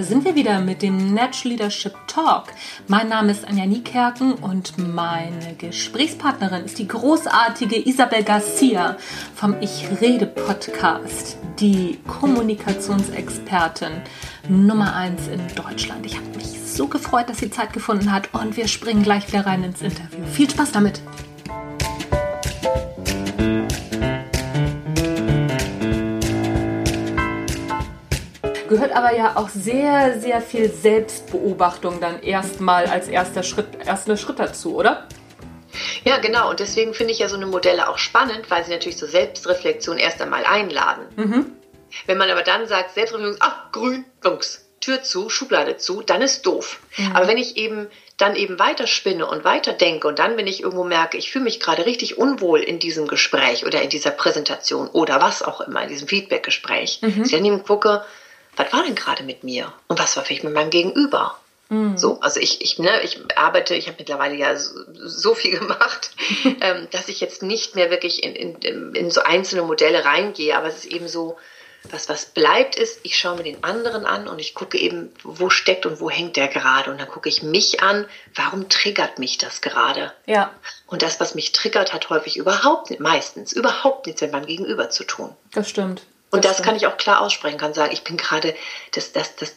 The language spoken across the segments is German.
sind wir wieder mit dem Natural Leadership Talk. Mein Name ist Anja Niekerken und meine Gesprächspartnerin ist die großartige Isabel Garcia vom Ich Rede Podcast, die Kommunikationsexpertin Nummer 1 in Deutschland. Ich habe mich so gefreut, dass sie Zeit gefunden hat und wir springen gleich wieder rein ins Interview. Viel Spaß damit! Gehört aber ja auch sehr, sehr viel Selbstbeobachtung dann erstmal als erster Schritt, erster Schritt dazu, oder? Ja, genau. Und deswegen finde ich ja so eine Modelle auch spannend, weil sie natürlich so Selbstreflexion erst einmal einladen. Mhm. Wenn man aber dann sagt, Selbstreflexion, ach, grün, Bunks, Tür zu, Schublade zu, dann ist doof. Mhm. Aber wenn ich eben dann eben weiter spinne und weiter denke und dann, wenn ich irgendwo merke, ich fühle mich gerade richtig unwohl in diesem Gespräch oder in dieser Präsentation oder was auch immer, in diesem Feedbackgespräch, mhm. ich dann eben gucke, was war denn gerade mit mir und was war vielleicht mit meinem Gegenüber? Mhm. So, also ich, ich, ne, ich arbeite, ich habe mittlerweile ja so, so viel gemacht, ähm, dass ich jetzt nicht mehr wirklich in, in, in so einzelne Modelle reingehe, aber es ist eben so, was, was bleibt ist, ich schaue mir den anderen an und ich gucke eben, wo steckt und wo hängt der gerade. Und dann gucke ich mich an, warum triggert mich das gerade? Ja. Und das, was mich triggert, hat häufig überhaupt nicht, meistens überhaupt nichts mit meinem Gegenüber zu tun. Das stimmt. Und das kann ich auch klar aussprechen, kann sagen, ich bin gerade, das, das, das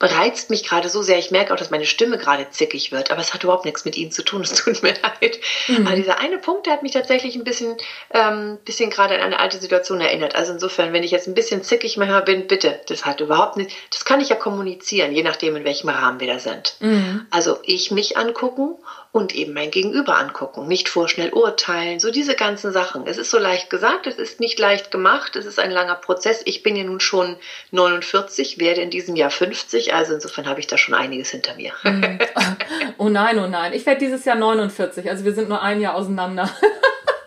reizt mich gerade so sehr. Ich merke auch, dass meine Stimme gerade zickig wird, aber es hat überhaupt nichts mit Ihnen zu tun. Es tut mir leid. Mhm. Aber dieser eine Punkt, der hat mich tatsächlich ein bisschen, ähm, bisschen gerade an eine alte Situation erinnert. Also insofern, wenn ich jetzt ein bisschen zickig manchmal bin, bitte, das hat überhaupt nicht, das kann ich ja kommunizieren, je nachdem, in welchem Rahmen wir da sind. Mhm. Also ich mich angucken und eben mein Gegenüber angucken, nicht vorschnell urteilen, so diese ganzen Sachen. Es ist so leicht gesagt, es ist nicht leicht gemacht, es ist ein langer Prozess. Ich bin ja nun schon 49, werde in diesem Jahr 50, also insofern habe ich da schon einiges hinter mir. Mhm. Oh nein, oh nein, ich werde dieses Jahr 49, also wir sind nur ein Jahr auseinander.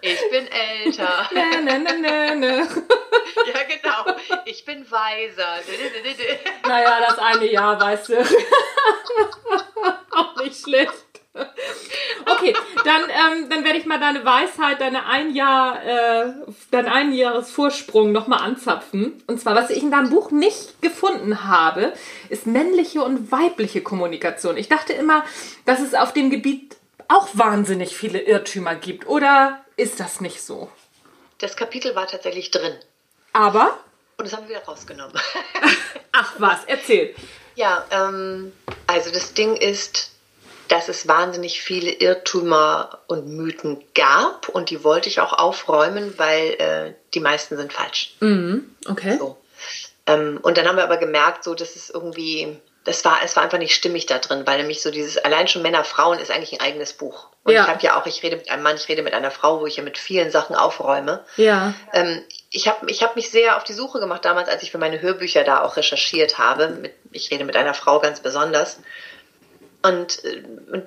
Ich bin älter. Ne, ne, ne, ne, ne. Ja, genau. Ich bin weiser. Naja, das eine Jahr, weißt du. Auch nicht schlecht. Okay, dann, ähm, dann werde ich mal deine Weisheit, deine ein Jahr, äh, dein Einjahresvorsprung nochmal anzapfen. Und zwar, was ich in deinem Buch nicht gefunden habe, ist männliche und weibliche Kommunikation. Ich dachte immer, dass es auf dem Gebiet auch wahnsinnig viele Irrtümer gibt. Oder ist das nicht so? Das Kapitel war tatsächlich drin. Aber? Und das haben wir wieder rausgenommen. Ach was, erzähl. Ja, ähm, also das Ding ist, dass es wahnsinnig viele Irrtümer und Mythen gab und die wollte ich auch aufräumen, weil äh, die meisten sind falsch. Mhm, okay. So. Ähm, und dann haben wir aber gemerkt, so dass es irgendwie, das war, es war einfach nicht stimmig da drin, weil nämlich so dieses allein schon Männer, Frauen ist eigentlich ein eigenes Buch. Und ja. ich habe ja auch, ich rede mit einem Mann, ich rede mit einer Frau, wo ich ja mit vielen Sachen aufräume. Ja. Ähm, ich habe ich hab mich sehr auf die Suche gemacht damals, als ich für meine Hörbücher da auch recherchiert habe. Mit, ich rede mit einer Frau ganz besonders. Und, äh, und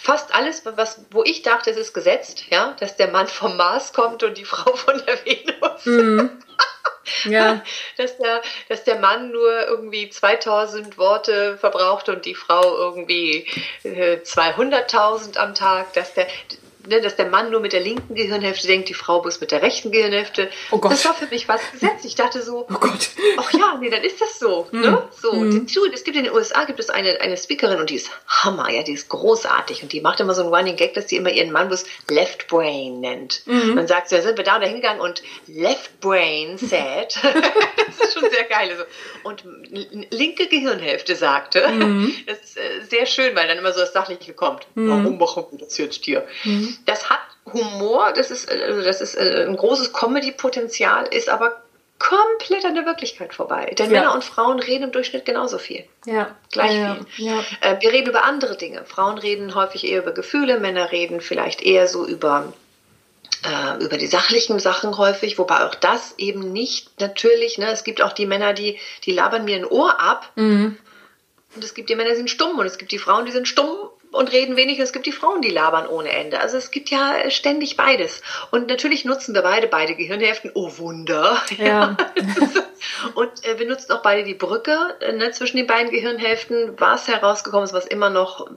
fast alles, was, wo ich dachte, es ist gesetzt, ja, dass der Mann vom Mars kommt und die Frau von der Venus. Mhm. Ja. dass, der, dass der Mann nur irgendwie 2000 Worte verbraucht und die Frau irgendwie äh, 200.000 am Tag, dass der, ne, dass der Mann nur mit der linken Gehirnhälfte denkt, die Frau muss mit der rechten Gehirnhälfte. Oh Gott. Das war für mich was gesetzt. Ich dachte so, oh Gott. ach ja, nee, dann ist das so. Mm. Ne? so mm. Es gibt in den USA gibt es eine, eine Speakerin und die ist Hammer, ja, die ist großartig und die macht immer so einen Running Gag, dass sie immer ihren Mann bloß Left Brain nennt. Mm. Dann sagt sie, da sind wir da und da hingegangen und Left Brain said, das ist schon sehr geil. Also. Und linke Gehirnhälfte sagte, mhm. das ist äh, sehr schön, weil dann immer so das Sachliche kommt. Mhm. Warum machen wir das jetzt hier? Mhm. Das hat Humor, das ist, also das ist äh, ein großes Comedy-Potenzial, ist aber komplett an der Wirklichkeit vorbei. Denn ja. Männer und Frauen reden im Durchschnitt genauso viel. Ja. Gleich ja, viel. Ja. Äh, wir reden über andere Dinge. Frauen reden häufig eher über Gefühle, Männer reden vielleicht eher so über äh, über die sachlichen Sachen häufig, wobei auch das eben nicht natürlich, ne, es gibt auch die Männer, die, die labern mir ein Ohr ab. Mhm. Und es gibt die Männer, die sind stumm und es gibt die Frauen, die sind stumm und reden wenig. Es gibt die Frauen, die labern ohne Ende. Also es gibt ja ständig beides. Und natürlich nutzen wir beide beide Gehirnhälften. Oh Wunder. Ja. und äh, wir nutzen auch beide die Brücke äh, ne, zwischen den beiden Gehirnhälften. Was herausgekommen ist, was immer noch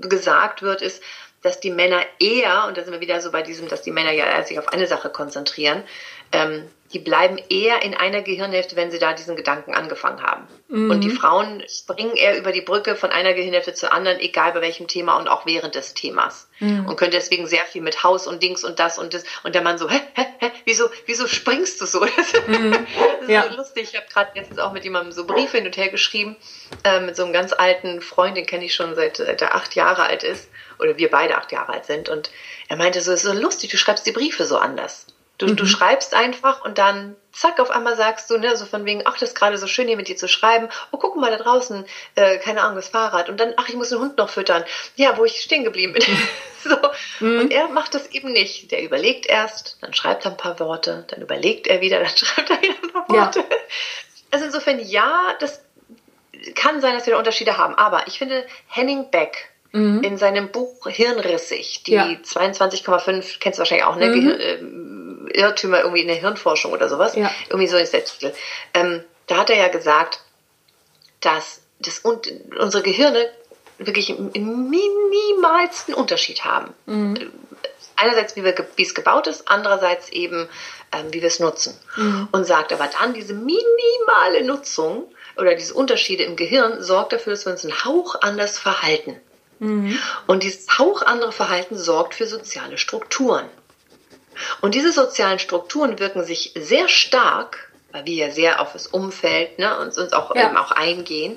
gesagt wird, ist, dass die Männer eher, und da sind wir wieder so bei diesem, dass die Männer ja sich auf eine Sache konzentrieren, ähm, die bleiben eher in einer Gehirnhälfte, wenn sie da diesen Gedanken angefangen haben. Mhm. Und die Frauen springen eher über die Brücke von einer Gehirnhälfte zur anderen, egal bei welchem Thema und auch während des Themas. Mhm. Und können deswegen sehr viel mit Haus und Dings und das und das. Und der Mann so, hä, hä, hä, wieso, wieso springst du so? Mhm. Das ist ja. so lustig. Ich habe gerade jetzt auch mit jemandem so Briefe hin und her geschrieben, äh, mit so einem ganz alten Freund, den kenne ich schon seit, seit er acht Jahre alt ist. Oder wir beide acht Jahre alt sind. Und er meinte so, es ist so lustig, du schreibst die Briefe so anders. Du, mhm. du schreibst einfach und dann zack, auf einmal sagst du, ne, so von wegen, ach, das ist gerade so schön, hier mit dir zu schreiben. Oh, guck mal da draußen, äh, keine Ahnung, das Fahrrad. Und dann, ach, ich muss den Hund noch füttern. Ja, wo ich stehen geblieben bin. so. Mhm. Und er macht das eben nicht. Der überlegt erst, dann schreibt er ein paar Worte, dann überlegt er wieder, dann schreibt er wieder ein paar Worte. Ja. Also insofern, ja, das kann sein, dass wir da Unterschiede haben. Aber ich finde, Henning Beck, Mhm. in seinem Buch Hirnrissig, die ja. 22,5, kennst du wahrscheinlich auch, ne? Mhm. Irrtümer irgendwie in der Hirnforschung oder sowas. Ja. Irgendwie so ist der Titel. Ähm, da hat er ja gesagt, dass das und unsere Gehirne wirklich im minimalsten Unterschied haben. Mhm. Einerseits, wie, wir, wie es gebaut ist, andererseits eben, ähm, wie wir es nutzen. Mhm. Und sagt aber dann, diese minimale Nutzung oder diese Unterschiede im Gehirn sorgt dafür, dass wir uns einen Hauch anders verhalten. Mhm. Und dieses Hauch andere Verhalten sorgt für soziale Strukturen. Und diese sozialen Strukturen wirken sich sehr stark, weil wir ja sehr auf das Umfeld ne, uns, uns auch, ja. eben auch eingehen.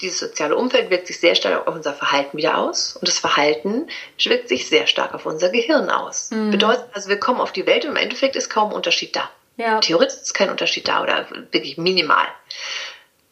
Dieses soziale Umfeld wirkt sich sehr stark auf unser Verhalten wieder aus und das Verhalten wirkt sich sehr stark auf unser Gehirn aus. Mhm. Bedeutet also, wir kommen auf die Welt und im Endeffekt ist kaum Unterschied da. Ja. Theoretisch ist kein Unterschied da oder wirklich minimal.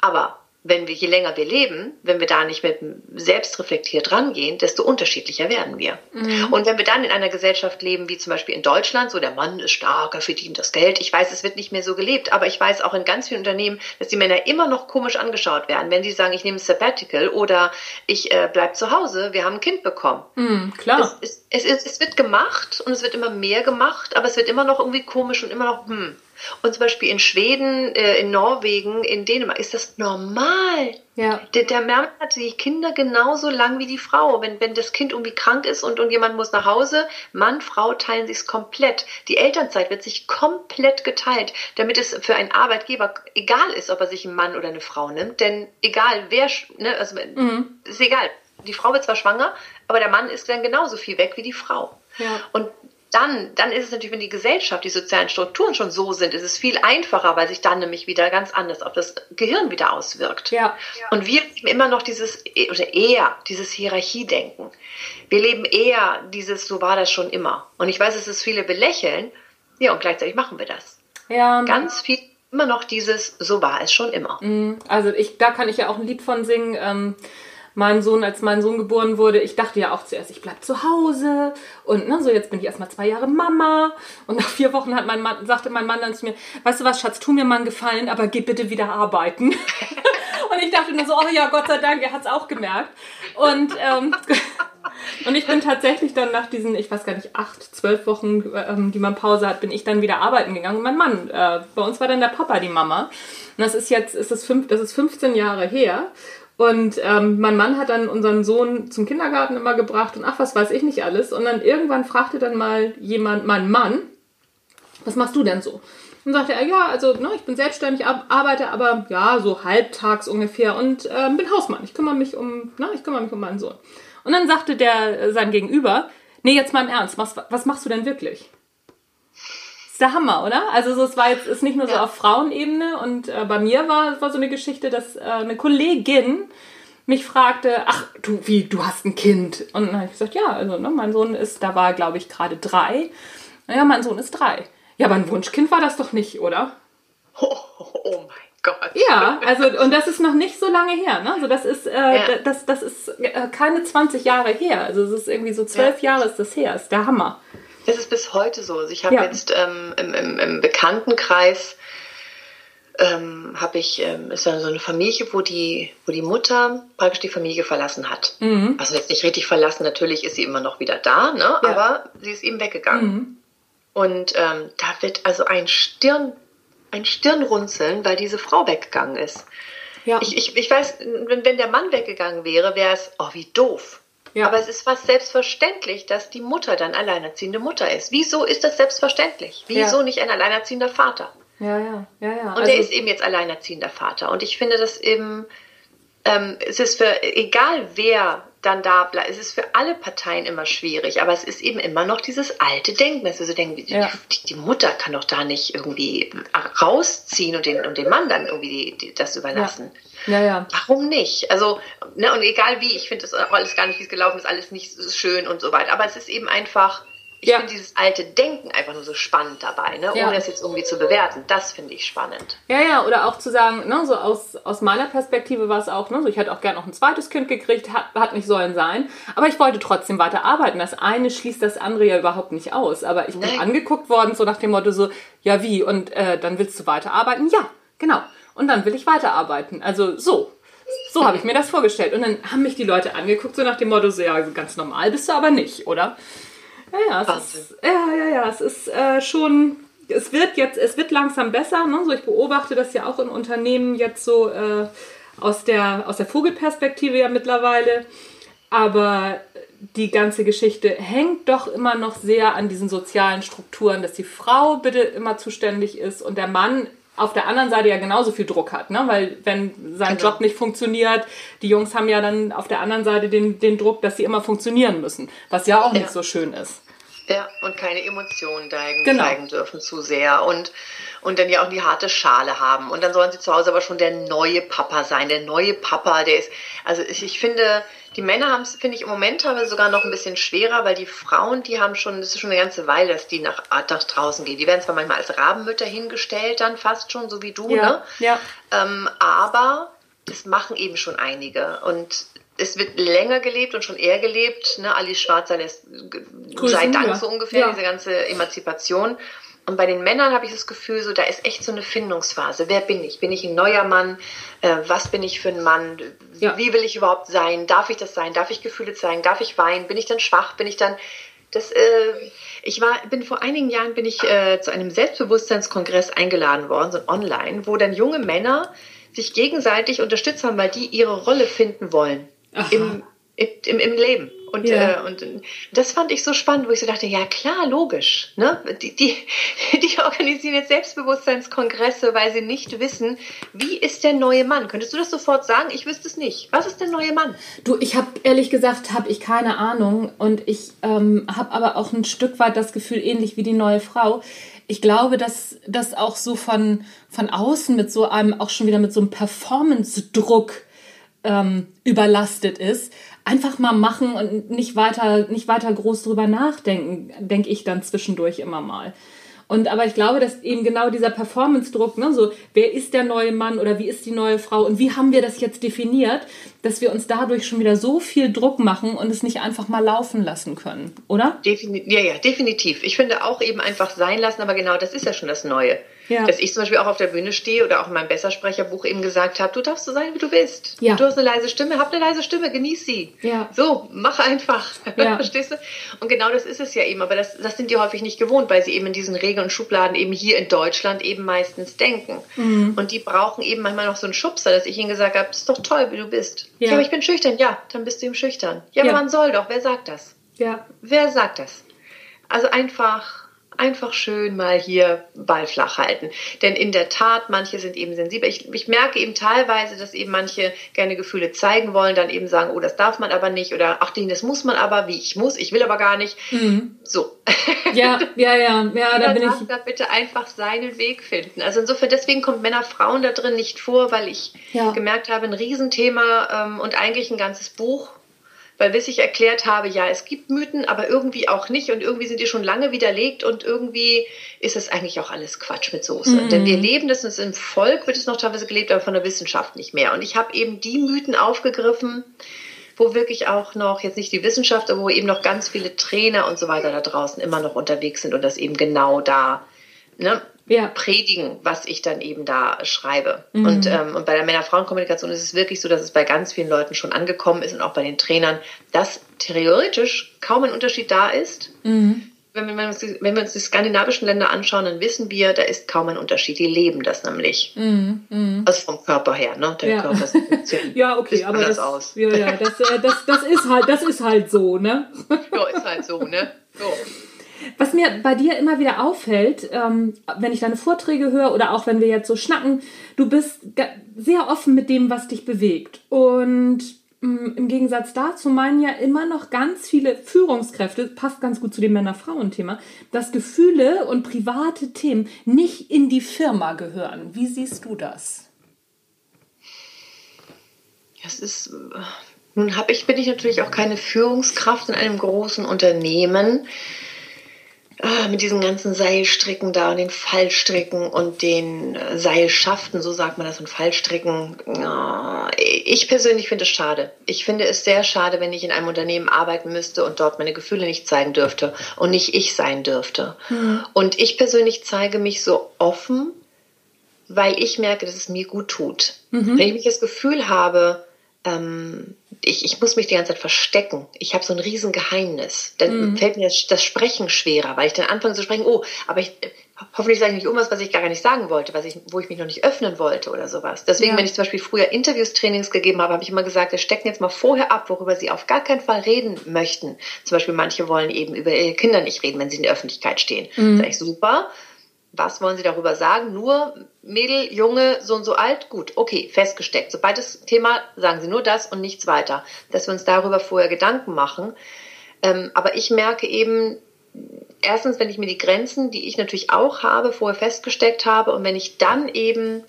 Aber wenn wir, je länger wir leben, wenn wir da nicht mit selbstreflektiert rangehen, desto unterschiedlicher werden wir. Mhm. Und wenn wir dann in einer Gesellschaft leben, wie zum Beispiel in Deutschland, so der Mann ist stark, er verdient das Geld. Ich weiß, es wird nicht mehr so gelebt, aber ich weiß auch in ganz vielen Unternehmen, dass die Männer immer noch komisch angeschaut werden, wenn sie sagen, ich nehme ein Sabbatical oder ich äh, bleib zu Hause, wir haben ein Kind bekommen. Mhm, klar. Es, es, es, es wird gemacht und es wird immer mehr gemacht, aber es wird immer noch irgendwie komisch und immer noch, hm. Und zum Beispiel in Schweden, äh, in Norwegen, in Dänemark ist das normal. Ja. Der, der Mann hat die Kinder genauso lang wie die Frau. Wenn, wenn das Kind irgendwie krank ist und, und jemand muss nach Hause, Mann, Frau teilen sich es komplett. Die Elternzeit wird sich komplett geteilt, damit es für einen Arbeitgeber egal ist, ob er sich einen Mann oder eine Frau nimmt. Denn egal wer, ne, also mhm. ist egal. Die Frau wird zwar schwanger, aber der Mann ist dann genauso viel weg wie die Frau. Ja. Und dann, dann ist es natürlich, wenn die Gesellschaft, die sozialen Strukturen schon so sind, ist es viel einfacher, weil sich dann nämlich wieder ganz anders auf das Gehirn wieder auswirkt. Ja. Und wir leben immer noch dieses, oder eher dieses Hierarchiedenken. Wir leben eher dieses, so war das schon immer. Und ich weiß, dass es viele belächeln, ja, und gleichzeitig machen wir das. Ja. Ganz viel immer noch dieses, so war es schon immer. Mhm. Also ich, da kann ich ja auch ein Lied von singen. Ähm mein Sohn, als mein Sohn geboren wurde, ich dachte ja auch zuerst, ich bleib zu Hause und ne, so jetzt bin ich erstmal zwei Jahre Mama und nach vier Wochen hat mein Mann, sagte mein Mann dann zu mir, weißt du was, Schatz, tu mir mal einen Gefallen, aber geh bitte wieder arbeiten. und ich dachte nur so, oh ja, Gott sei Dank, er hat's auch gemerkt. Und ähm, und ich bin tatsächlich dann nach diesen, ich weiß gar nicht, acht, zwölf Wochen, ähm, die man Pause hat, bin ich dann wieder arbeiten gegangen. Und mein Mann, äh, bei uns war dann der Papa die Mama. Und das ist jetzt, ist das, fünf, das ist 15 Jahre her. Und ähm, mein Mann hat dann unseren Sohn zum Kindergarten immer gebracht und ach, was weiß ich nicht alles. Und dann irgendwann fragte dann mal jemand, mein Mann, was machst du denn so? Und sagte er, ja, also ne, ich bin selbstständig, arbeite aber ja so halbtags ungefähr und äh, bin Hausmann. Ich kümmere mich um, ne, ich kümmere mich um meinen Sohn. Und dann sagte der äh, sein Gegenüber, nee, jetzt mal im Ernst, was, was machst du denn wirklich? Der Hammer, oder? Also so, es war jetzt ist nicht nur so ja. auf Frauenebene und äh, bei mir war, war so eine Geschichte, dass äh, eine Kollegin mich fragte, ach du, wie, du hast ein Kind? Und dann habe ich gesagt, ja, also ne, mein Sohn ist, da war glaube ich gerade drei. Ja, mein Sohn ist drei. Ja, aber ein Wunschkind war das doch nicht, oder? Oh, oh mein Gott. Ja, also und das ist noch nicht so lange her, ne? Also das ist, äh, ja. das, das ist äh, keine 20 Jahre her. Also es ist irgendwie so zwölf ja. Jahre ist das her. Ist der Hammer. Das ist bis heute so. Also ich habe ja. jetzt ähm, im, im, im, Bekanntenkreis ähm, habe ich ähm, ist dann so eine Familie, wo die wo die Mutter praktisch die Familie verlassen hat. Mhm. Also jetzt nicht richtig verlassen. Natürlich ist sie immer noch wieder da, ne? Ja. Aber sie ist eben weggegangen. Mhm. Und ähm, da wird also ein Stirn ein Stirnrunzeln, weil diese Frau weggegangen ist. Ja. Ich, ich, ich weiß, wenn, wenn der Mann weggegangen wäre, wäre es, oh, wie doof. Ja. Aber es ist fast selbstverständlich, dass die Mutter dann alleinerziehende Mutter ist. Wieso ist das selbstverständlich? Wieso ja. nicht ein alleinerziehender Vater? Ja, ja, ja, ja. Und also, der ist eben jetzt alleinerziehender Vater. Und ich finde das eben, ähm, es ist für, egal wer dann da bleibt, es ist für alle Parteien immer schwierig, aber es ist eben immer noch dieses alte Denken, dass wir so denken, ja. die, die, Mutter kann doch da nicht irgendwie rausziehen und den, und den Mann dann irgendwie die, die, das überlassen. Ja. ja. Warum nicht? Also, ne, und egal wie, ich finde das auch alles gar nicht, wie es gelaufen ist, alles nicht so schön und so weiter, aber es ist eben einfach, ich ja. finde dieses alte Denken einfach nur so spannend dabei, ne? ohne es jetzt irgendwie zu bewerten. Das finde ich spannend. Ja, ja, oder auch zu sagen, ne, so aus, aus meiner Perspektive war es auch, ne, so ich hätte auch gerne noch ein zweites Kind gekriegt, hat, hat nicht sollen sein, aber ich wollte trotzdem weiter arbeiten. Das eine schließt das andere ja überhaupt nicht aus. Aber ich bin Nein. angeguckt worden, so nach dem Motto so, ja wie, und äh, dann willst du weiterarbeiten? Ja, genau. Und dann will ich weiterarbeiten. Also so. So habe ich mir das vorgestellt. Und dann haben mich die Leute angeguckt, so nach dem Motto, so ja, ganz normal bist du aber nicht, oder? Ja, ja, es ist, ja, ja, ja, es ist äh, schon, es wird jetzt, es wird langsam besser. Ne? So, ich beobachte das ja auch in Unternehmen jetzt so äh, aus, der, aus der Vogelperspektive ja mittlerweile. Aber die ganze Geschichte hängt doch immer noch sehr an diesen sozialen Strukturen, dass die Frau bitte immer zuständig ist und der Mann auf der anderen Seite ja genauso viel Druck hat, ne? weil wenn sein genau. Job nicht funktioniert, die Jungs haben ja dann auf der anderen Seite den, den Druck, dass sie immer funktionieren müssen, was ja auch ja. nicht so schön ist. Ja, und keine Emotionen zeigen, genau. zeigen dürfen zu sehr und, und dann ja auch die harte Schale haben. Und dann sollen sie zu Hause aber schon der neue Papa sein, der neue Papa, der ist, also ich, ich finde, die Männer haben es, finde ich, im Moment teilweise sogar noch ein bisschen schwerer, weil die Frauen, die haben schon, das ist schon eine ganze Weile, dass die nach, nach draußen gehen. Die werden zwar manchmal als Rabenmütter hingestellt, dann fast schon, so wie du, ja, ne? Ja. Ähm, aber das machen eben schon einige. Und es wird länger gelebt und schon eher gelebt. Ne? Alice Schwarzer lässt sei Dank so ungefähr, ja. diese ganze Emanzipation. Und bei den Männern habe ich das Gefühl, so da ist echt so eine Findungsphase. Wer bin ich? Bin ich ein neuer Mann? Äh, was bin ich für ein Mann? Ja. Wie will ich überhaupt sein? Darf ich das sein? Darf ich Gefühle zeigen? Darf ich weinen? Bin ich dann schwach? Bin ich dann das? Äh, ich war, bin vor einigen Jahren bin ich äh, zu einem Selbstbewusstseinskongress eingeladen worden, so online, wo dann junge Männer sich gegenseitig unterstützt haben, weil die ihre Rolle finden wollen im, im, im Leben. Und, ja. äh, und das fand ich so spannend, wo ich so dachte, ja klar, logisch. Ne? Die, die, die organisieren jetzt Selbstbewusstseinskongresse, weil sie nicht wissen, wie ist der neue Mann. Könntest du das sofort sagen? Ich wüsste es nicht. Was ist der neue Mann? Du, ich habe ehrlich gesagt, habe ich keine Ahnung. Und ich ähm, habe aber auch ein Stück weit das Gefühl, ähnlich wie die neue Frau. Ich glaube, dass das auch so von, von außen mit so einem, auch schon wieder mit so einem Performance-Druck ähm, überlastet ist, einfach mal machen und nicht weiter, nicht weiter groß drüber nachdenken, denke ich dann zwischendurch immer mal. Und aber ich glaube, dass eben genau dieser Performance-Druck, ne, so wer ist der neue Mann oder wie ist die neue Frau und wie haben wir das jetzt definiert, dass wir uns dadurch schon wieder so viel Druck machen und es nicht einfach mal laufen lassen können, oder? Defini ja, ja, definitiv. Ich finde auch eben einfach sein lassen, aber genau das ist ja schon das Neue. Ja. Dass ich zum Beispiel auch auf der Bühne stehe oder auch in meinem Bessersprecherbuch eben gesagt habe, du darfst so sein, wie du bist. Ja. Du hast eine leise Stimme, hab eine leise Stimme, genieß sie. Ja. So, mach einfach. Ja. Verstehst du? Und genau das ist es ja eben, aber das, das sind die häufig nicht gewohnt, weil sie eben in diesen Regeln und Schubladen eben hier in Deutschland eben meistens denken. Mhm. Und die brauchen eben manchmal noch so einen Schubser, dass ich ihnen gesagt habe, ist doch toll, wie du bist. Ja. ja, aber ich bin schüchtern. Ja, dann bist du eben schüchtern. Ja, aber man soll doch. Wer sagt das? Ja. Wer sagt das? Also einfach einfach schön mal hier Ball flach halten. Denn in der Tat, manche sind eben sensibel. Ich, ich, merke eben teilweise, dass eben manche gerne Gefühle zeigen wollen, dann eben sagen, oh, das darf man aber nicht oder ach, das muss man aber, wie ich muss, ich will aber gar nicht. Mhm. So. Ja, ja, ja, ja, da bin ich. Da bitte einfach seinen Weg finden. Also insofern, deswegen kommt Männer, Frauen da drin nicht vor, weil ich ja. gemerkt habe, ein Riesenthema ähm, und eigentlich ein ganzes Buch weil bis ich erklärt habe, ja, es gibt Mythen, aber irgendwie auch nicht und irgendwie sind die schon lange widerlegt und irgendwie ist es eigentlich auch alles Quatsch mit Soße. Mhm. Denn wir leben das, und im Volk wird es noch teilweise gelebt, aber von der Wissenschaft nicht mehr. Und ich habe eben die Mythen aufgegriffen, wo wirklich auch noch, jetzt nicht die Wissenschaft, aber wo eben noch ganz viele Trainer und so weiter da draußen immer noch unterwegs sind und das eben genau da ne, ja. predigen, was ich dann eben da schreibe. Mhm. Und, ähm, und bei der Männer-Frauen-Kommunikation ist es wirklich so, dass es bei ganz vielen Leuten schon angekommen ist und auch bei den Trainern, dass theoretisch kaum ein Unterschied da ist. Mhm. Wenn, wir uns die, wenn wir uns die skandinavischen Länder anschauen, dann wissen wir, da ist kaum ein Unterschied. Die leben das nämlich. Mhm. Mhm. Also vom Körper her, ne? Der ja. Körper sieht ja, okay, aber das, aus. Ja, ja, das, äh, das, das, ist halt, das ist halt so, ne? ja, ist halt so, ne? So. Was mir bei dir immer wieder auffällt, ähm, wenn ich deine Vorträge höre oder auch wenn wir jetzt so schnacken, du bist sehr offen mit dem, was dich bewegt. Und mm, im Gegensatz dazu meinen ja immer noch ganz viele Führungskräfte, passt ganz gut zu dem Männer-Frauen-Thema, dass Gefühle und private Themen nicht in die Firma gehören. Wie siehst du das? Das ist, äh, nun habe ich, bin ich natürlich auch keine Führungskraft in einem großen Unternehmen. Ah, mit diesen ganzen Seilstricken da und den Fallstricken und den äh, Seilschaften, so sagt man das, und Fallstricken. Ah, ich persönlich finde es schade. Ich finde es sehr schade, wenn ich in einem Unternehmen arbeiten müsste und dort meine Gefühle nicht zeigen dürfte und nicht ich sein dürfte. Mhm. Und ich persönlich zeige mich so offen, weil ich merke, dass es mir gut tut. Mhm. Wenn ich mich das Gefühl habe, ähm, ich, ich muss mich die ganze Zeit verstecken. Ich habe so ein Riesengeheimnis. Dann mhm. fällt mir das, das, Sprechen schwerer, weil ich dann anfange zu sprechen, oh, aber ich hoffentlich sage ich nicht um was, was ich gar nicht sagen wollte, was ich, wo ich mich noch nicht öffnen wollte oder sowas. Deswegen, ja. wenn ich zum Beispiel früher Interviews, Trainings gegeben habe, habe ich immer gesagt, wir stecken jetzt mal vorher ab, worüber sie auf gar keinen Fall reden möchten. Zum Beispiel manche wollen eben über ihre Kinder nicht reden, wenn sie in der Öffentlichkeit stehen. Mhm. Das ist echt super was wollen Sie darüber sagen? Nur Mädel, Junge, so und so alt? Gut, okay, festgesteckt. Sobald das Thema, sagen Sie nur das und nichts weiter. Dass wir uns darüber vorher Gedanken machen. Ähm, aber ich merke eben, erstens, wenn ich mir die Grenzen, die ich natürlich auch habe, vorher festgesteckt habe und wenn ich dann eben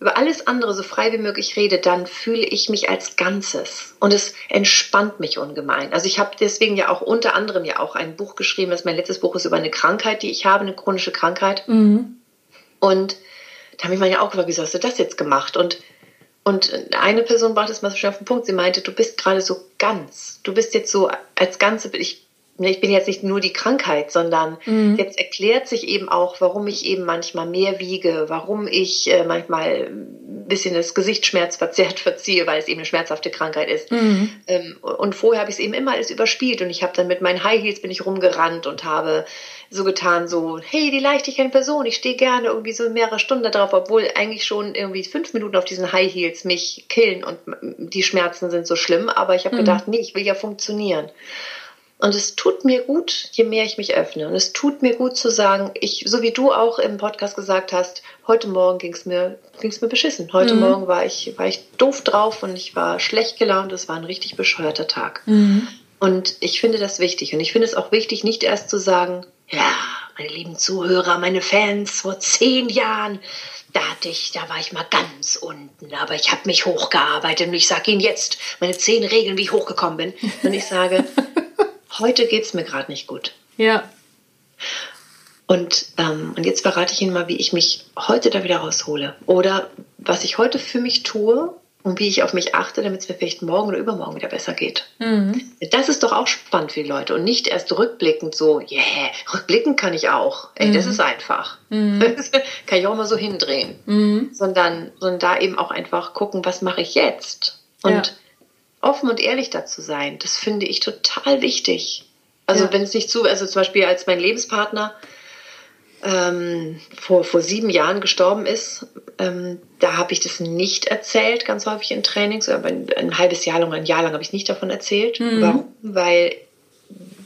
über alles andere so frei wie möglich rede, dann fühle ich mich als Ganzes und es entspannt mich ungemein. Also ich habe deswegen ja auch unter anderem ja auch ein Buch geschrieben, das mein letztes Buch ist über eine Krankheit, die ich habe, eine chronische Krankheit. Mhm. Und da habe ich mir ja auch gefragt, wieso hast du das jetzt gemacht? Und und eine Person brachte es mal so schön auf den Punkt. Sie meinte, du bist gerade so ganz. Du bist jetzt so als Ganze. Ich ich bin jetzt nicht nur die Krankheit, sondern mhm. jetzt erklärt sich eben auch, warum ich eben manchmal mehr wiege, warum ich äh, manchmal ein bisschen das Gesicht schmerzverzerrt verziehe, weil es eben eine schmerzhafte Krankheit ist. Mhm. Ähm, und vorher habe ich es eben immer alles überspielt und ich habe dann mit meinen High Heels bin ich rumgerannt und habe so getan, so, hey, die Leichtigkeit Person, ich stehe gerne irgendwie so mehrere Stunden darauf, obwohl eigentlich schon irgendwie fünf Minuten auf diesen High Heels mich killen und die Schmerzen sind so schlimm, aber ich habe mhm. gedacht, nee, ich will ja funktionieren. Und es tut mir gut, je mehr ich mich öffne. Und es tut mir gut zu sagen, ich, so wie du auch im Podcast gesagt hast, heute Morgen ging es mir, ging's mir beschissen. Heute mhm. Morgen war ich, war ich doof drauf und ich war schlecht gelaunt. Es war ein richtig bescheuerter Tag. Mhm. Und ich finde das wichtig. Und ich finde es auch wichtig, nicht erst zu sagen, ja, meine lieben Zuhörer, meine Fans, vor zehn Jahren, da hatte ich, da war ich mal ganz unten, aber ich habe mich hochgearbeitet und ich sage Ihnen jetzt meine zehn Regeln, wie ich hochgekommen bin. Und ich sage, heute geht es mir gerade nicht gut. Ja. Und, ähm, und jetzt verrate ich Ihnen mal, wie ich mich heute da wieder raushole. Oder was ich heute für mich tue und wie ich auf mich achte, damit es mir vielleicht morgen oder übermorgen wieder besser geht. Mhm. Das ist doch auch spannend für die Leute. Und nicht erst rückblickend so, yeah, rückblickend kann ich auch. Ey, mhm. das ist einfach. Mhm. kann ich auch mal so hindrehen. Mhm. Sondern, sondern da eben auch einfach gucken, was mache ich jetzt? Und ja offen und ehrlich dazu sein, das finde ich total wichtig. Also ja. wenn es nicht zu, also zum Beispiel als mein Lebenspartner ähm, vor, vor sieben Jahren gestorben ist, ähm, da habe ich das nicht erzählt, ganz häufig in Trainings, aber ein, ein halbes Jahr lang, ein Jahr lang habe ich nicht davon erzählt. Mhm. Warum? Weil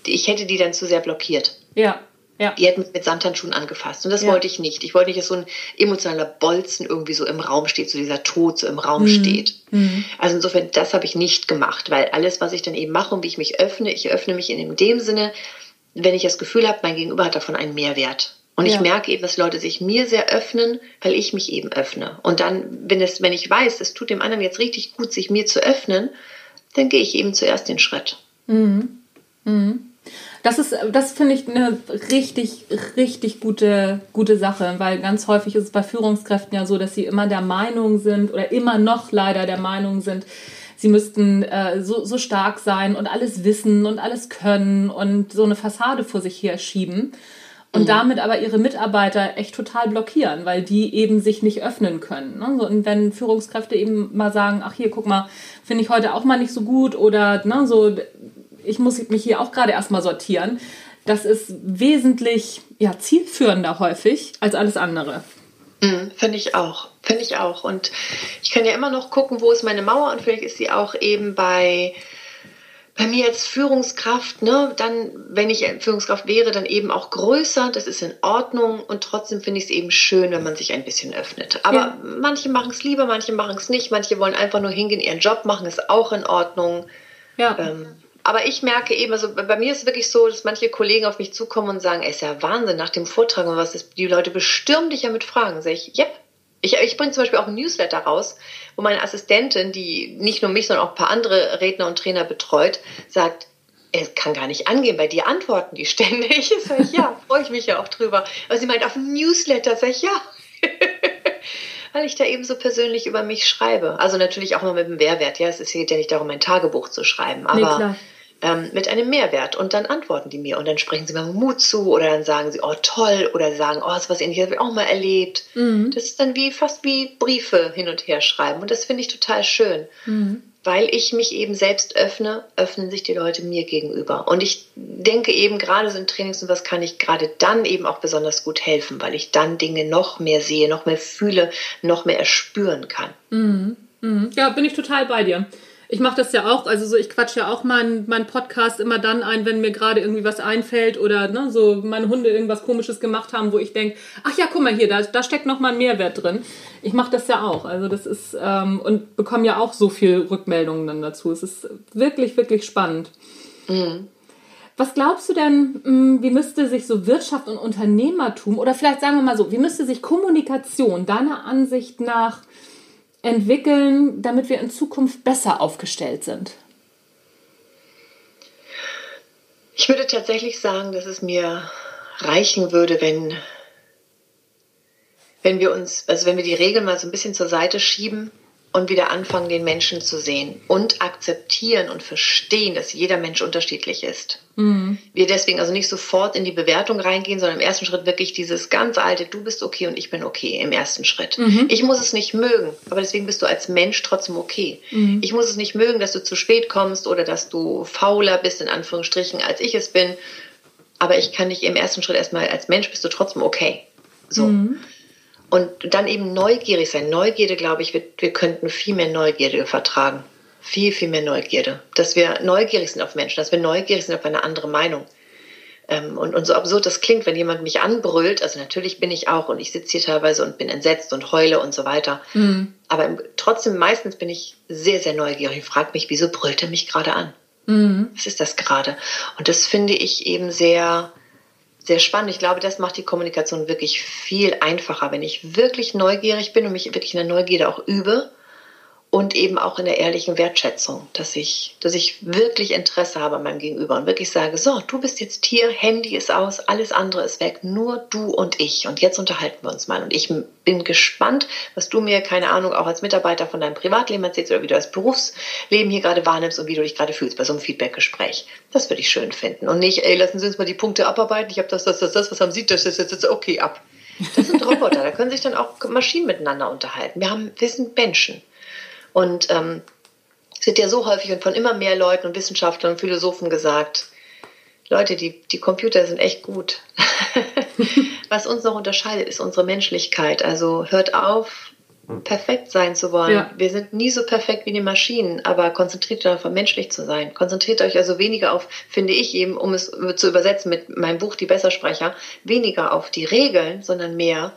ich hätte die dann zu sehr blockiert. Ja. Ja. Die hätten mich mit Samthandschuhen angefasst. Und das ja. wollte ich nicht. Ich wollte nicht, dass so ein emotionaler Bolzen irgendwie so im Raum steht, so dieser Tod so im Raum mhm. steht. Mhm. Also insofern, das habe ich nicht gemacht, weil alles, was ich dann eben mache und wie ich mich öffne, ich öffne mich in dem Sinne, wenn ich das Gefühl habe, mein Gegenüber hat davon einen Mehrwert. Und ja. ich merke eben, dass Leute sich mir sehr öffnen, weil ich mich eben öffne. Und dann, wenn es, wenn ich weiß, es tut dem anderen jetzt richtig gut, sich mir zu öffnen, dann gehe ich eben zuerst den Schritt. Mhm. Mhm. Das ist, das finde ich eine richtig, richtig gute, gute Sache, weil ganz häufig ist es bei Führungskräften ja so, dass sie immer der Meinung sind oder immer noch leider der Meinung sind, sie müssten äh, so, so stark sein und alles wissen und alles können und so eine Fassade vor sich her schieben und mhm. damit aber ihre Mitarbeiter echt total blockieren, weil die eben sich nicht öffnen können. Ne? Und wenn Führungskräfte eben mal sagen, ach hier, guck mal, finde ich heute auch mal nicht so gut oder ne, so ich muss mich hier auch gerade erstmal sortieren. Das ist wesentlich ja, zielführender häufig als alles andere. Mhm, Finde ich auch. Finde ich auch. Und ich kann ja immer noch gucken, wo ist meine Mauer und vielleicht ist sie auch eben bei bei mir als Führungskraft, ne, dann, wenn ich Führungskraft wäre, dann eben auch größer. Das ist in Ordnung und trotzdem finde ich es eben schön, wenn man sich ein bisschen öffnet. Aber ja. manche machen es lieber, manche machen es nicht, manche wollen einfach nur hingehen, ihren Job machen, ist auch in Ordnung. Ja. Ähm, aber ich merke eben, also bei mir ist es wirklich so, dass manche Kollegen auf mich zukommen und sagen, ey, ist ja Wahnsinn, nach dem Vortrag und was ist, die Leute bestürmen dich ja mit Fragen. Sag ich, yep. Ich, ich bringe zum Beispiel auch ein Newsletter raus, wo meine Assistentin, die nicht nur mich, sondern auch ein paar andere Redner und Trainer betreut, sagt, es kann gar nicht angehen, bei dir antworten die ständig. Sag ich, ja, freue ich mich ja auch drüber. Aber sie meint, auf dem Newsletter, sag ich, ja. Weil ich da eben so persönlich über mich schreibe. Also natürlich auch mal mit dem Mehrwert, ja. Es geht ja nicht darum, ein Tagebuch zu schreiben, aber nee, ähm, mit einem Mehrwert. Und dann antworten die mir und dann sprechen sie mir Mut zu oder dann sagen sie, oh toll, oder sagen, oh, das ist was ähnliches habe ich auch mal erlebt. Mhm. Das ist dann wie fast wie Briefe hin und her schreiben. Und das finde ich total schön. Mhm. Weil ich mich eben selbst öffne, öffnen sich die Leute mir gegenüber. Und ich denke eben gerade so in Trainings und was kann ich gerade dann eben auch besonders gut helfen, weil ich dann Dinge noch mehr sehe, noch mehr fühle, noch mehr erspüren kann. Mhm. mhm. Ja, bin ich total bei dir. Ich mache das ja auch, also so, ich quatsche ja auch meinen mein Podcast immer dann ein, wenn mir gerade irgendwie was einfällt oder ne, so meine Hunde irgendwas komisches gemacht haben, wo ich denke, ach ja, guck mal hier, da, da steckt nochmal ein Mehrwert drin. Ich mache das ja auch. Also das ist, ähm, und bekomme ja auch so viel Rückmeldungen dann dazu. Es ist wirklich, wirklich spannend. Mhm. Was glaubst du denn, hm, wie müsste sich so Wirtschaft und Unternehmertum oder vielleicht sagen wir mal so, wie müsste sich Kommunikation deiner Ansicht nach entwickeln, damit wir in Zukunft besser aufgestellt sind? Ich würde tatsächlich sagen, dass es mir reichen würde, wenn, wenn wir uns, also wenn wir die Regeln mal so ein bisschen zur Seite schieben und wieder anfangen, den Menschen zu sehen und akzeptieren und verstehen, dass jeder Mensch unterschiedlich ist. Mhm. Wir deswegen also nicht sofort in die Bewertung reingehen, sondern im ersten Schritt wirklich dieses ganz alte, du bist okay und ich bin okay im ersten Schritt. Mhm. Ich muss es nicht mögen, aber deswegen bist du als Mensch trotzdem okay. Mhm. Ich muss es nicht mögen, dass du zu spät kommst oder dass du fauler bist, in Anführungsstrichen, als ich es bin. Aber ich kann dich im ersten Schritt erstmal als Mensch bist du trotzdem okay. So. Und dann eben neugierig sein. Neugierde, glaube ich, wir, wir könnten viel mehr Neugierde vertragen. Viel, viel mehr Neugierde. Dass wir neugierig sind auf Menschen, dass wir neugierig sind auf eine andere Meinung. Ähm, und, und so absurd das klingt, wenn jemand mich anbrüllt, also natürlich bin ich auch und ich sitze hier teilweise und bin entsetzt und heule und so weiter. Mhm. Aber im, trotzdem meistens bin ich sehr, sehr neugierig und frage mich, wieso brüllt er mich gerade an? Mhm. Was ist das gerade? Und das finde ich eben sehr, sehr spannend. Ich glaube, das macht die Kommunikation wirklich viel einfacher, wenn ich wirklich neugierig bin und mich wirklich in der Neugierde auch übe und eben auch in der ehrlichen Wertschätzung, dass ich, dass ich wirklich Interesse habe an meinem Gegenüber und wirklich sage, so, du bist jetzt hier, Handy ist aus, alles andere ist weg, nur du und ich und jetzt unterhalten wir uns mal und ich bin gespannt, was du mir, keine Ahnung, auch als Mitarbeiter von deinem Privatleben erzählst oder wie du das Berufsleben hier gerade wahrnimmst und wie du dich gerade fühlst bei so einem Feedbackgespräch. Das würde ich schön finden und nicht, ey, lassen Sie uns mal die Punkte abarbeiten, ich habe das, das, das, das, was haben Sie, das, das, das, das, okay, ab. Das sind Roboter, da können sich dann auch Maschinen miteinander unterhalten. Wir haben, wir sind Menschen. Und ähm, es wird ja so häufig und von immer mehr Leuten und Wissenschaftlern und Philosophen gesagt, Leute, die, die Computer sind echt gut. Was uns noch unterscheidet, ist unsere Menschlichkeit. Also hört auf, perfekt sein zu wollen. Ja. Wir sind nie so perfekt wie die Maschinen, aber konzentriert euch darauf, menschlich zu sein. Konzentriert euch also weniger auf, finde ich eben, um es zu übersetzen mit meinem Buch Die Bessersprecher, weniger auf die Regeln, sondern mehr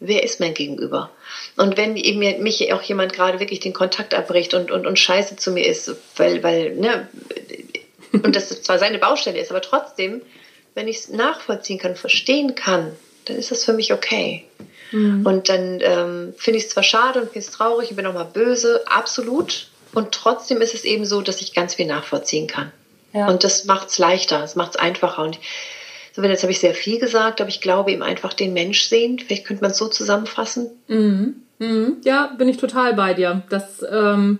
wer ist mein Gegenüber? Und wenn eben mich auch jemand gerade wirklich den Kontakt abbricht und, und, und scheiße zu mir ist, weil, weil, ne, und das zwar seine Baustelle ist, aber trotzdem, wenn ich es nachvollziehen kann, verstehen kann, dann ist das für mich okay. Mhm. Und dann ähm, finde ich es zwar schade und finde es traurig, ich bin auch mal böse, absolut. Und trotzdem ist es eben so, dass ich ganz viel nachvollziehen kann. Ja. Und das macht es leichter, es macht es einfacher. Und so, jetzt habe ich sehr viel gesagt, aber ich glaube eben einfach den Mensch sehen. Vielleicht könnte man es so zusammenfassen. Mhm. Mhm. Ja, bin ich total bei dir. Das ähm,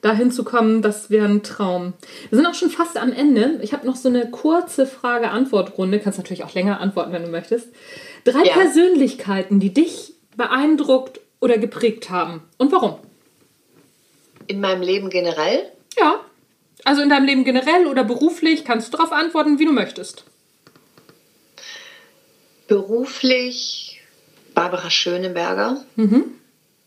dahin zu kommen, das wäre ein Traum. Wir sind auch schon fast am Ende. Ich habe noch so eine kurze Frage-Antwort-Runde. Kannst natürlich auch länger antworten, wenn du möchtest. Drei ja. Persönlichkeiten, die dich beeindruckt oder geprägt haben. Und warum? In meinem Leben generell? Ja. Also in deinem Leben generell oder beruflich kannst du darauf antworten, wie du möchtest. Beruflich Barbara Schöneberger. Mhm.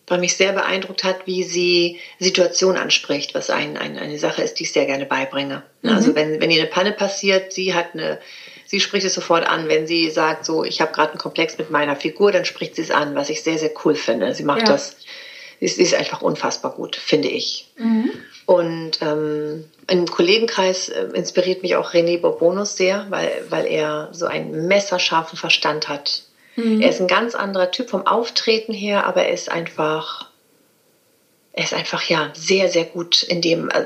weil mich sehr beeindruckt hat, wie sie Situationen anspricht, was ein, ein, eine Sache ist, die ich sehr gerne beibringe. Mhm. Also wenn, wenn ihr eine Panne passiert, sie hat eine, sie spricht es sofort an. Wenn sie sagt, so, ich habe gerade einen Komplex mit meiner Figur, dann spricht sie es an, was ich sehr, sehr cool finde. Sie macht ja. das, sie ist, sie ist, einfach unfassbar gut, finde ich. Mhm. Und ähm, im Kollegenkreis äh, inspiriert mich auch René Bourbonus sehr, weil, weil er so einen messerscharfen Verstand hat. Mhm. Er ist ein ganz anderer Typ vom Auftreten her, aber er ist einfach, er ist einfach ja sehr, sehr gut in dem, äh,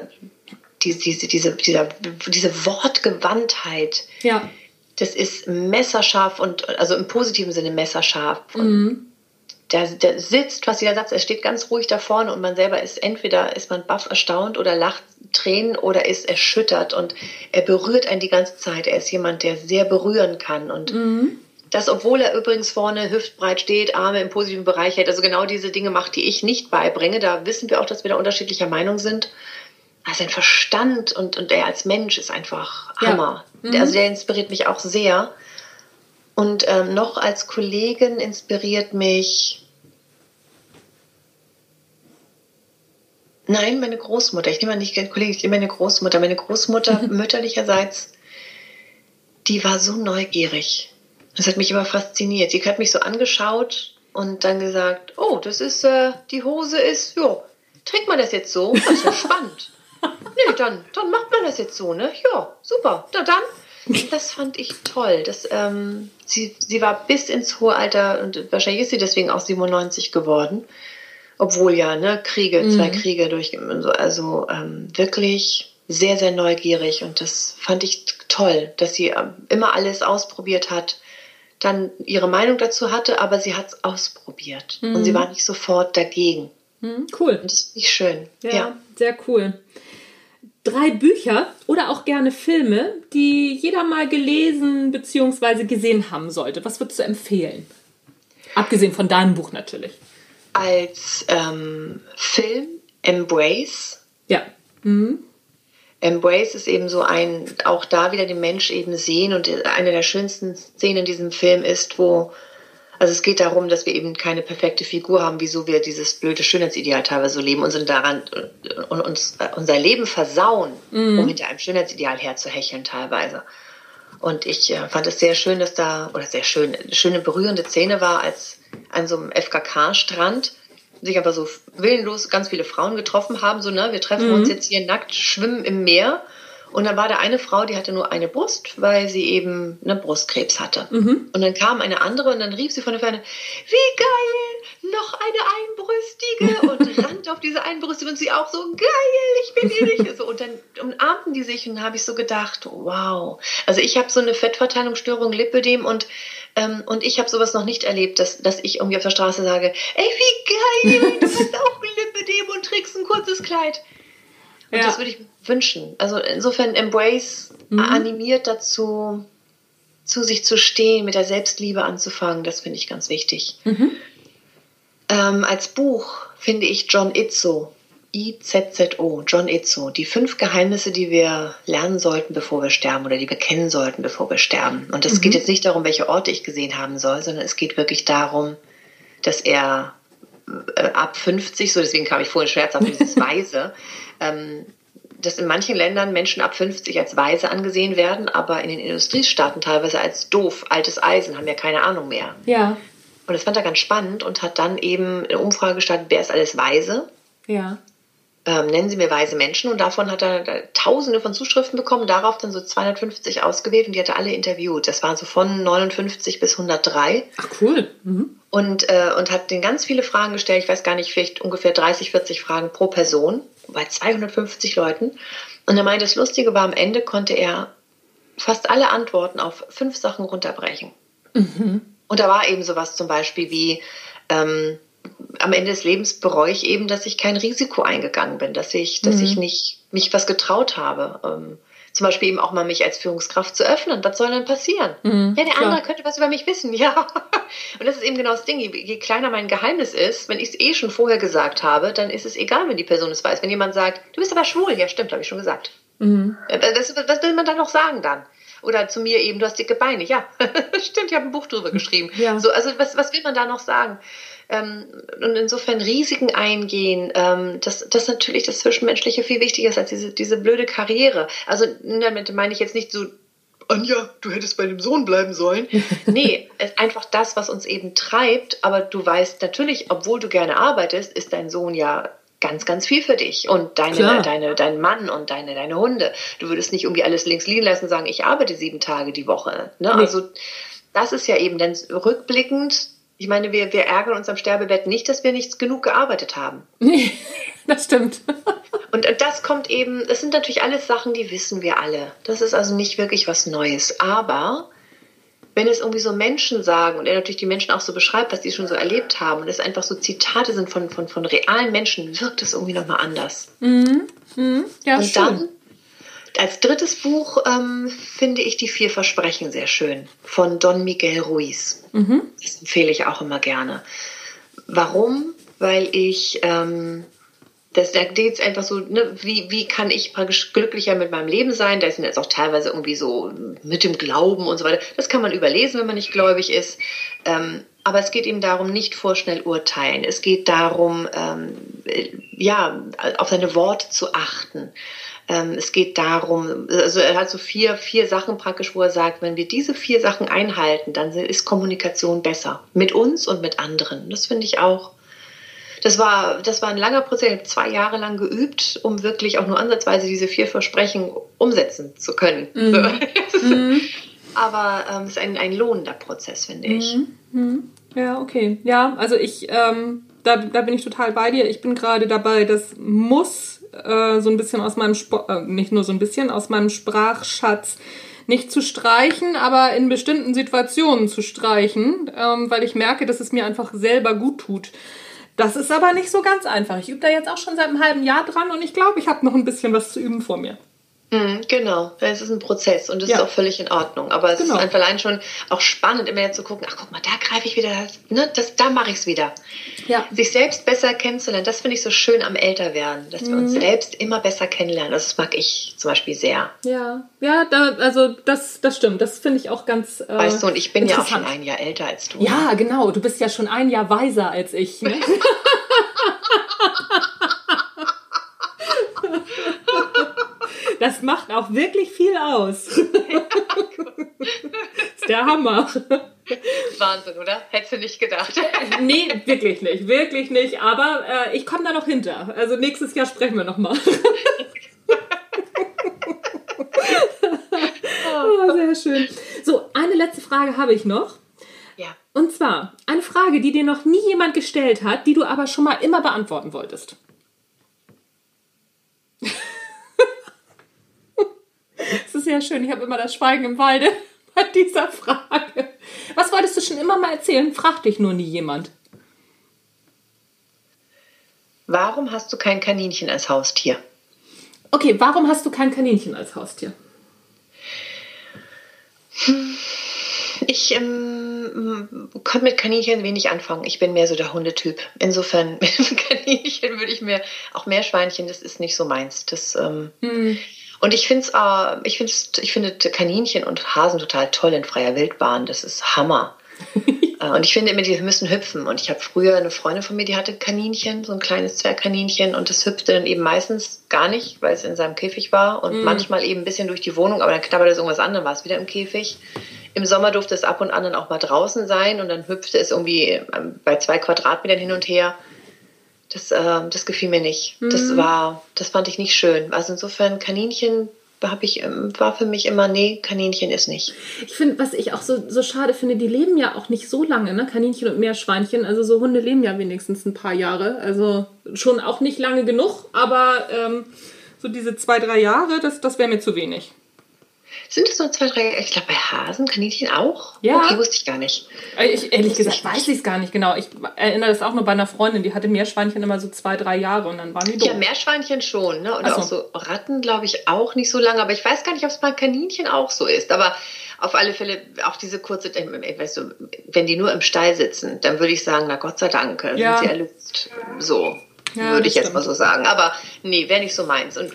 diese, diese, diese, dieser, diese Wortgewandtheit. Ja. Das ist messerscharf und also im positiven Sinne messerscharf. Mhm. Der, der sitzt, was jeder sagt, er steht ganz ruhig da vorne und man selber ist entweder ist man baff erstaunt oder lacht Tränen oder ist erschüttert und er berührt einen die ganze Zeit. Er ist jemand, der sehr berühren kann und mhm. das, obwohl er übrigens vorne hüftbreit steht, Arme im positiven Bereich hält, also genau diese Dinge macht, die ich nicht beibringe. Da wissen wir auch, dass wir da unterschiedlicher Meinung sind. Also sein Verstand und, und er als Mensch ist einfach Hammer. Ja. Mhm. Also der inspiriert mich auch sehr. Und ähm, noch als Kollegin inspiriert mich. Nein, meine Großmutter. Ich nehme nicht gerne Kollegin, ich nehme meine Großmutter. Meine Großmutter mütterlicherseits, die war so neugierig. Das hat mich immer fasziniert. Sie hat mich so angeschaut und dann gesagt, oh, das ist, äh, die Hose ist, jo, trägt man das jetzt so? Das ist ja spannend. nee, dann, dann macht man das jetzt so, ne? Ja, super. Na dann, das fand ich toll. Das, ähm, sie, sie war bis ins hohe Alter und wahrscheinlich ist sie deswegen auch 97 geworden. Obwohl ja, ne, Kriege, mhm. zwei Kriege durch, also ähm, wirklich sehr, sehr neugierig und das fand ich toll, dass sie ähm, immer alles ausprobiert hat, dann ihre Meinung dazu hatte, aber sie hat es ausprobiert mhm. und sie war nicht sofort dagegen. Mhm, cool. Und das finde ich schön. Ja, ja, sehr cool drei Bücher oder auch gerne Filme, die jeder mal gelesen bzw. gesehen haben sollte. Was würdest du empfehlen? Abgesehen von deinem Buch natürlich. Als ähm, Film Embrace. Ja. Mhm. Embrace ist eben so ein, auch da wieder den Mensch eben sehen und eine der schönsten Szenen in diesem Film ist, wo also es geht darum, dass wir eben keine perfekte Figur haben, wieso wir dieses blöde Schönheitsideal teilweise so leben und sind daran und uns äh, unser Leben versauen, mhm. um hinter einem Schönheitsideal herzuhecheln teilweise. Und ich äh, fand es sehr schön, dass da, oder sehr schön, eine schöne berührende Szene war, als an so einem FKK-Strand sich aber so willenlos ganz viele Frauen getroffen haben, so, ne, wir treffen mhm. uns jetzt hier nackt, schwimmen im Meer und dann war da eine Frau, die hatte nur eine Brust, weil sie eben eine Brustkrebs hatte. Mhm. Und dann kam eine andere und dann rief sie von der Ferne, wie geil, noch eine Einbrüstige und rannte auf diese Einbrüstige und sie auch so, geil, ich bin ehrlich. so, und dann umarmten die sich und dann habe ich so gedacht, wow. Also ich habe so eine Fettverteilungsstörung, Lipödem und ähm, und ich habe sowas noch nicht erlebt, dass, dass ich irgendwie auf der Straße sage, ey, wie geil, du hast auch Lipödem und trägst ein kurzes Kleid. Und ja. das würde ich wünschen. Also insofern Embrace mhm. animiert dazu, zu sich zu stehen, mit der Selbstliebe anzufangen. Das finde ich ganz wichtig. Mhm. Ähm, als Buch finde ich John Itzo, I-Z-Z-O, John Itzo, die fünf Geheimnisse, die wir lernen sollten, bevor wir sterben oder die wir kennen sollten, bevor wir sterben. Und es mhm. geht jetzt nicht darum, welche Orte ich gesehen haben soll, sondern es geht wirklich darum, dass er äh, ab 50, so deswegen kam ich vorhin scherzhaft dieses Weise, ähm, dass in manchen Ländern Menschen ab 50 als weise angesehen werden, aber in den Industriestaaten teilweise als doof, altes Eisen, haben ja keine Ahnung mehr. Ja. Und das fand er ganz spannend und hat dann eben eine Umfrage gestartet, wer ist alles weise? Ja. Ähm, nennen Sie mir weise Menschen und davon hat er tausende von Zuschriften bekommen, darauf dann so 250 ausgewählt und die hat er alle interviewt. Das waren so von 59 bis 103. Ach cool. Mhm. Und, äh, und hat den ganz viele Fragen gestellt, ich weiß gar nicht, vielleicht ungefähr 30, 40 Fragen pro Person bei 250 Leuten. Und er meinte, das Lustige war, am Ende konnte er fast alle Antworten auf fünf Sachen runterbrechen. Mhm. Und da war eben sowas zum Beispiel wie, ähm, am Ende des Lebens bereue ich eben, dass ich kein Risiko eingegangen bin, dass ich, dass mhm. ich nicht mich was getraut habe. Ähm, zum Beispiel eben auch mal mich als Führungskraft zu öffnen. Was soll denn passieren? Mhm, ja, der klar. andere könnte was über mich wissen, ja. Und das ist eben genau das Ding. Je, kleiner mein Geheimnis ist, wenn ich es eh schon vorher gesagt habe, dann ist es egal, wenn die Person es weiß. Wenn jemand sagt, du bist aber schwul, ja stimmt, habe ich schon gesagt. Mhm. Was, was will man dann noch sagen dann? Oder zu mir eben, du hast dicke Beine. Ja, stimmt, ich habe ein Buch drüber geschrieben. Ja. So, also was, was will man da noch sagen? Ähm, und insofern Risiken eingehen, ähm, dass das natürlich das Zwischenmenschliche viel wichtiger ist als diese, diese blöde Karriere. Also damit meine ich jetzt nicht so, Anja, du hättest bei dem Sohn bleiben sollen. nee, es ist einfach das, was uns eben treibt. Aber du weißt natürlich, obwohl du gerne arbeitest, ist dein Sohn ja ganz, ganz viel für dich und deine, Klar. deine, dein Mann und deine, deine Hunde. Du würdest nicht irgendwie alles links liegen lassen und sagen, ich arbeite sieben Tage die Woche. Ne? Nee. Also das ist ja eben dann rückblickend, ich meine, wir, wir ärgern uns am Sterbebett nicht, dass wir nicht genug gearbeitet haben. Nee, das stimmt. Und das kommt eben, das sind natürlich alles Sachen, die wissen wir alle. Das ist also nicht wirklich was Neues. Aber wenn es irgendwie so Menschen sagen und er natürlich die Menschen auch so beschreibt, was die schon so erlebt haben und es einfach so Zitate sind von, von, von realen Menschen, wirkt es irgendwie nochmal anders. Ja, und schön. dann als drittes Buch ähm, finde ich die vier Versprechen sehr schön von Don Miguel Ruiz. Das empfehle ich auch immer gerne. Warum? Weil ich ähm, das, da geht es einfach so, ne, wie, wie kann ich praktisch glücklicher mit meinem Leben sein? Da sind jetzt auch teilweise irgendwie so mit dem Glauben und so weiter. Das kann man überlesen, wenn man nicht gläubig ist. Ähm, aber es geht eben darum, nicht vorschnell urteilen. Es geht darum, ähm, äh, ja, auf seine Worte zu achten. Ähm, es geht darum, also er hat so vier, vier Sachen praktisch, wo er sagt, wenn wir diese vier Sachen einhalten, dann ist Kommunikation besser. Mit uns und mit anderen. Das finde ich auch das war, das war ein langer Prozess. Ich habe zwei Jahre lang geübt, um wirklich auch nur ansatzweise diese vier Versprechen umsetzen zu können. Aber ähm, es ist ein, ein lohnender Prozess, finde ich. Ja, okay. Ja, also ich, ähm, da, da bin ich total bei dir. Ich bin gerade dabei, das muss äh, so ein bisschen aus meinem, Sp äh, nicht nur so ein bisschen, aus meinem Sprachschatz nicht zu streichen, aber in bestimmten Situationen zu streichen, ähm, weil ich merke, dass es mir einfach selber gut tut. Das ist aber nicht so ganz einfach. Ich übe da jetzt auch schon seit einem halben Jahr dran und ich glaube, ich habe noch ein bisschen was zu üben vor mir. Mhm, genau, es ist ein Prozess und es Ja. ist auch völlig in Ordnung. Aber es Genau. ist einfach allein schon auch spannend, immer jetzt zu gucken, ach guck mal, da greife ich wieder, ne, das, da mache ich es wieder. Ja. Sich selbst besser kennenzulernen, das finde ich so schön am Älterwerden, dass wir Mhm. uns selbst immer besser kennenlernen. Das mag ich zum Beispiel sehr. Ja, ja, da, also das, das stimmt. Das finde ich auch ganz. Äh, Weißt du, und ich bin ja auch schon ein Jahr älter als du. Ja, genau. Du bist ja schon ein Jahr weiser als ich. Ne? Das macht auch wirklich viel aus. Das ist der Hammer. Wahnsinn, oder? Hättest du nicht gedacht. Nee, wirklich nicht. Wirklich nicht. Aber äh, ich komme da noch hinter. Also nächstes Jahr sprechen wir nochmal. oh, sehr schön. So, eine letzte Frage habe ich noch. ja. Und zwar eine Frage, die dir noch nie jemand gestellt hat, die du aber schon mal immer beantworten wolltest. Ist sehr schön. Ich habe immer das Schweigen im Walde bei dieser Frage. Was wolltest du schon immer mal erzählen? Frag dich nur nie jemand. Warum hast du kein Kaninchen als Haustier? Okay, warum hast du kein Kaninchen als Haustier? Ich ähm, kann mit Kaninchen wenig anfangen. Ich bin mehr so der Hundetyp. Insofern mit Kaninchen würde ich mir auch Meerschweinchen, das ist nicht so meins. Das, ähm, Und ich finde äh, ich find's, ich finde Kaninchen und Hasen total toll in freier Wildbahn. Das ist Hammer. Äh, und ich finde immer, die müssen hüpfen. Und ich habe früher eine Freundin von mir, die hatte Kaninchen, so ein kleines Zwergkaninchen. Und das hüpfte dann eben meistens gar nicht, weil es in seinem Käfig war. Und manchmal eben ein bisschen durch die Wohnung, aber dann knabberte es irgendwas an, dann war es wieder im Käfig. Im Sommer durfte es ab und an dann auch mal draußen sein. Und dann hüpfte es irgendwie ähm, bei zwei Quadratmetern hin und her. Das, ähm, das gefiel mir nicht. Das war, das fand ich nicht schön. Also insofern Kaninchen habe ich, ähm, war für mich immer, nee, Kaninchen ist nicht. Ich finde, was ich auch so, so schade finde, die leben ja auch nicht so lange, ne? Kaninchen und Meerschweinchen. Also so Hunde leben ja wenigstens ein paar Jahre. Also schon auch nicht lange genug, aber ähm, so diese zwei, drei Jahre, das, das wäre mir zu wenig. Sind es nur zwei, drei? Ich glaube, bei Hasen, Kaninchen auch? Ja. Okay, wusste ich gar nicht. Äh, Ich, ehrlich gesagt ich weiß ich es gar nicht genau. Ich erinnere das auch nur bei einer Freundin, die hatte Meerschweinchen immer so zwei, drei Jahre und dann waren die doof. Ja, Meerschweinchen schon, ne? Oder Ach auch so. so Ratten, glaube ich, auch nicht so lange. Aber ich weiß gar nicht, ob es bei Kaninchen auch so ist. Aber auf alle Fälle auch diese kurze, äh, weißt du, wenn die nur im Stall sitzen, dann würde ich sagen, na Gott sei Dank, Ja. sind sie erlöst. So Ja, würde ich jetzt stimmt. mal so sagen. Aber nee, wäre nicht so meins. Und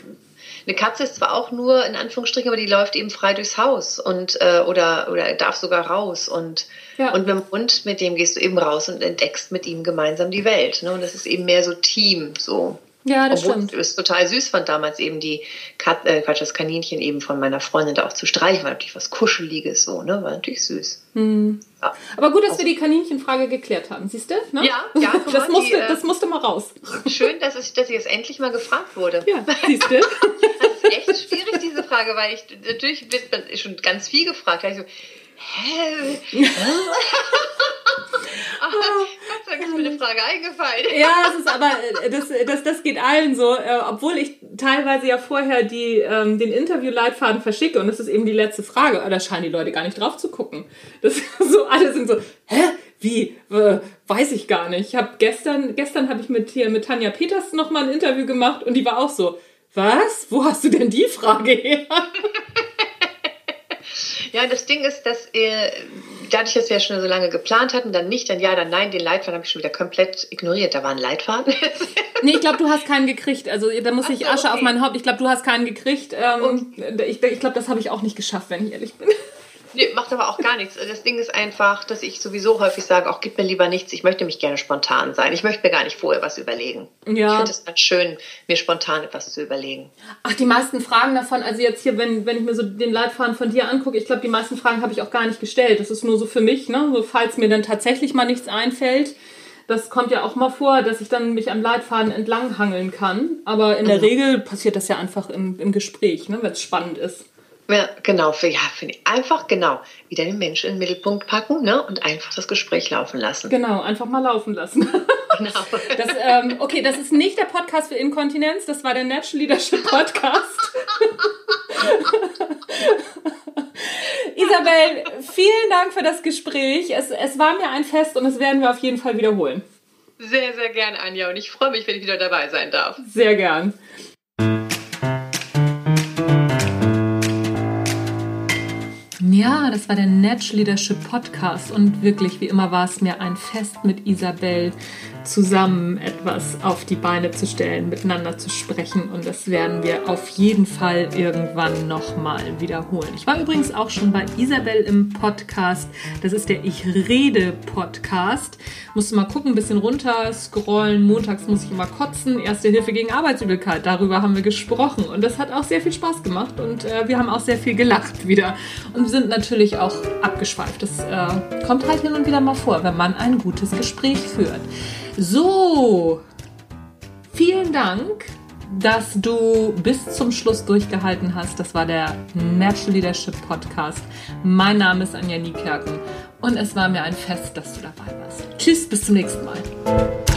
eine Katze ist zwar auch nur in Anführungsstrichen, aber die läuft eben frei durchs Haus und äh, oder oder darf sogar raus und ja. und mit dem Hund, mit dem gehst du eben raus und entdeckst mit ihm gemeinsam die Welt. Ne? Und das ist eben mehr so Team, so ja, das Obwohl stimmt. Ich es total süß fand, damals eben die Kat äh, Quatsch, das Kaninchen eben von meiner Freundin da auch zu streichen, war natürlich was Kuscheliges so, ne? War natürlich süß. Hm. Ja. Aber gut, dass also, wir die Kaninchenfrage geklärt haben, siehst du? Ne? Ja, ja. das, musste, die, äh, das musste mal raus. Schön, dass ich, dass ich jetzt endlich mal gefragt wurde. Ja, siehst du? echt schwierig, diese Frage, weil ich natürlich wird schon ganz viel gefragt. Da ich so, hä? Ach, Gott sei Dank ist mir eine Frage eingefallen. Ja, das ist aber, äh, das, das, das geht allen so, äh, obwohl ich teilweise ja vorher die, ähm, den Interviewleitfaden verschicke und das ist eben die letzte Frage, da scheinen die Leute gar nicht drauf zu gucken. Das so, alle sind so, hä? Wie? Äh, weiß ich gar nicht. Ich habe gestern, gestern habe ich mit hier mit Tanja Peters nochmal ein Interview gemacht und die war auch so, was? Wo hast du denn die Frage her? Ja, das Ding ist, dass äh, dadurch, dass wir ja schon so lange geplant hatten, dann nicht, dann ja, dann nein, den Leitfaden habe ich schon wieder komplett ignoriert. Da war ein Leitfaden. nee, ich glaube, du hast keinen gekriegt. Also da muss ich Asche okay. auf mein Haupt. Ich glaube, du hast keinen gekriegt. Ähm, ich ich glaube, das habe ich auch nicht geschafft, wenn ich ehrlich bin. Nee, macht aber auch gar nichts. Das Ding ist einfach, dass ich sowieso häufig sage, auch gib mir lieber nichts, ich möchte mich gerne spontan sein. Ich möchte mir gar nicht vorher was überlegen. Ja. Ich finde es ganz schön, mir spontan etwas zu überlegen. Ach, die meisten Fragen davon, also jetzt hier, wenn, wenn ich mir so den Leitfaden von dir angucke, ich glaube, die meisten Fragen habe ich auch gar nicht gestellt. Das ist nur so für mich, ne? So, falls mir dann tatsächlich mal nichts einfällt. Das kommt ja auch mal vor, dass ich dann mich am Leitfaden entlanghangeln kann. Aber in der mhm. Regel passiert das ja einfach im, im Gespräch, ne? wenn es spannend ist. Ja, genau, für, ja, finde ich. Einfach, genau, wieder den Menschen in den Mittelpunkt packen ne? und einfach das Gespräch laufen lassen. Genau, einfach mal laufen lassen. Genau. Das, ähm, okay, das ist nicht der Podcast für Inkontinenz, das war der Natural Leadership Podcast. Isabel, vielen Dank für das Gespräch. Es, es war mir ein Fest und es werden wir auf jeden Fall wiederholen. Sehr, sehr gern, Anja, und ich freue mich, wenn ich wieder dabei sein darf. Sehr gern. Ja, das war der Natural Leadership Podcast. Und wirklich, wie immer, war es mir ein Fest mit Isabel zusammen etwas auf die Beine zu stellen, miteinander zu sprechen und das werden wir auf jeden Fall irgendwann nochmal wiederholen. Ich war übrigens auch schon bei Isabel im Podcast. Das ist der Ich Rede Podcast. Musste mal gucken, ein bisschen runter scrollen. Montags muss ich immer kotzen. Erste Hilfe gegen Arbeitsübelkeit. Darüber haben wir gesprochen und das hat auch sehr viel Spaß gemacht und äh, wir haben auch sehr viel gelacht wieder und sind natürlich auch abgeschweift. Das äh, kommt halt hin und wieder mal vor, wenn man ein gutes Gespräch führt. So, vielen Dank, dass du bis zum Schluss durchgehalten hast. Das war der Natural Leadership Podcast. Mein Name ist Anja Niekerken und es war mir ein Fest, dass du dabei warst. Tschüss, bis zum nächsten Mal.